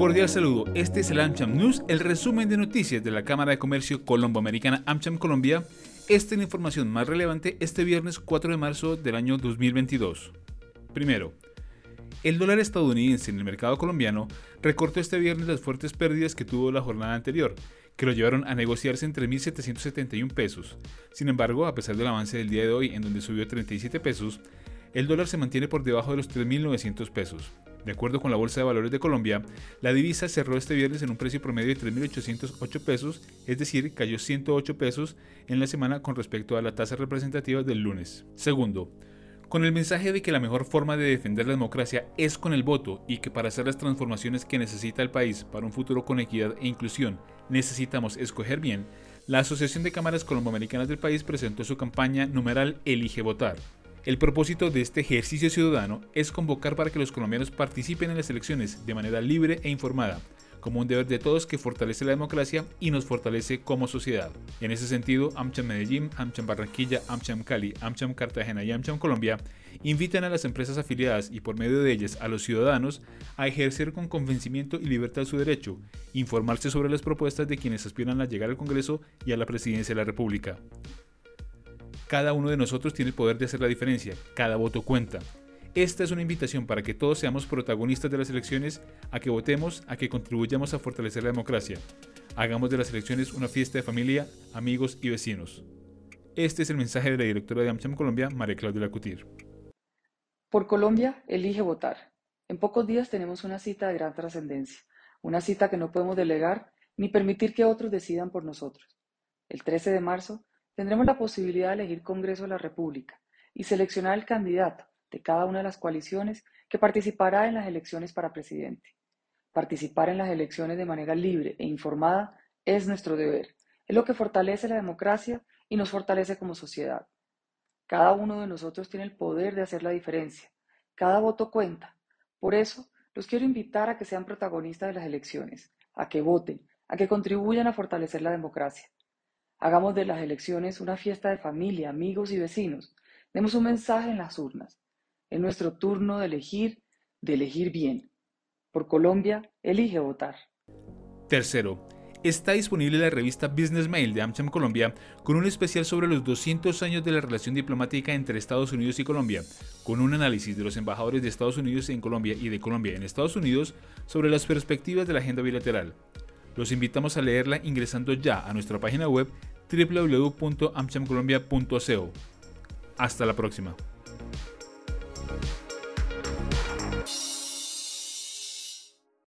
Cordial saludo, este es el AmCham News, el resumen de noticias de la Cámara de Comercio Colombo-Americana AmCham Colombia. Esta es la información más relevante este viernes 4 de marzo del año 2022. Primero, el dólar estadounidense en el mercado colombiano recortó este viernes las fuertes pérdidas que tuvo la jornada anterior, que lo llevaron a negociarse en 3.771 pesos. Sin embargo, a pesar del avance del día de hoy en donde subió 37 pesos, el dólar se mantiene por debajo de los 3.900 pesos. De acuerdo con la Bolsa de Valores de Colombia, la divisa cerró este viernes en un precio promedio de 3.808 pesos, es decir, cayó 108 pesos en la semana con respecto a la tasa representativa del lunes. Segundo, con el mensaje de que la mejor forma de defender la democracia es con el voto y que para hacer las transformaciones que necesita el país para un futuro con equidad e inclusión necesitamos escoger bien, la Asociación de Cámaras Colomboamericanas del país presentó su campaña numeral Elige Votar el propósito de este ejercicio ciudadano es convocar para que los colombianos participen en las elecciones de manera libre e informada, como un deber de todos que fortalece la democracia y nos fortalece como sociedad. En ese sentido, AmCham Medellín, AmCham Barranquilla, AmCham Cali, AmCham Cartagena y AmCham Colombia invitan a las empresas afiliadas y por medio de ellas a los ciudadanos a ejercer con convencimiento y libertad su derecho, informarse sobre las propuestas de quienes aspiran a llegar al Congreso y a la presidencia de la República. Cada uno de nosotros tiene el poder de hacer la diferencia, cada voto cuenta. Esta es una invitación para que todos seamos protagonistas de las elecciones, a que votemos, a que contribuyamos a fortalecer la democracia. Hagamos de las elecciones una fiesta de familia, amigos y vecinos. Este es el mensaje de la directora de AmCham Colombia, María Claudia Lacutir. Por Colombia, elige votar. En pocos días tenemos una cita de gran trascendencia, una cita que no podemos delegar ni permitir que otros decidan por nosotros. El 13 de marzo tendremos la posibilidad de elegir Congreso de la República y seleccionar el candidato de cada una de las coaliciones que participará en las elecciones para presidente. Participar en las elecciones de manera libre e informada es nuestro deber. Es lo que fortalece la democracia y nos fortalece como sociedad. Cada uno de nosotros tiene el poder de hacer la diferencia. Cada voto cuenta. Por eso, los quiero invitar a que sean protagonistas de las elecciones, a que voten, a que contribuyan a fortalecer la democracia. Hagamos de las elecciones una fiesta de familia, amigos y vecinos. Demos un mensaje en las urnas. Es nuestro turno de elegir, de elegir bien. Por Colombia, elige votar. Tercero, está disponible la revista Business Mail de AmCham Colombia con un especial sobre los 200 años de la relación diplomática entre Estados Unidos y Colombia, con un análisis de los embajadores de Estados Unidos en Colombia y de Colombia en Estados Unidos sobre las perspectivas de la agenda bilateral. Los invitamos a leerla ingresando ya a nuestra página web www.amchamcolombia.co. Hasta la próxima.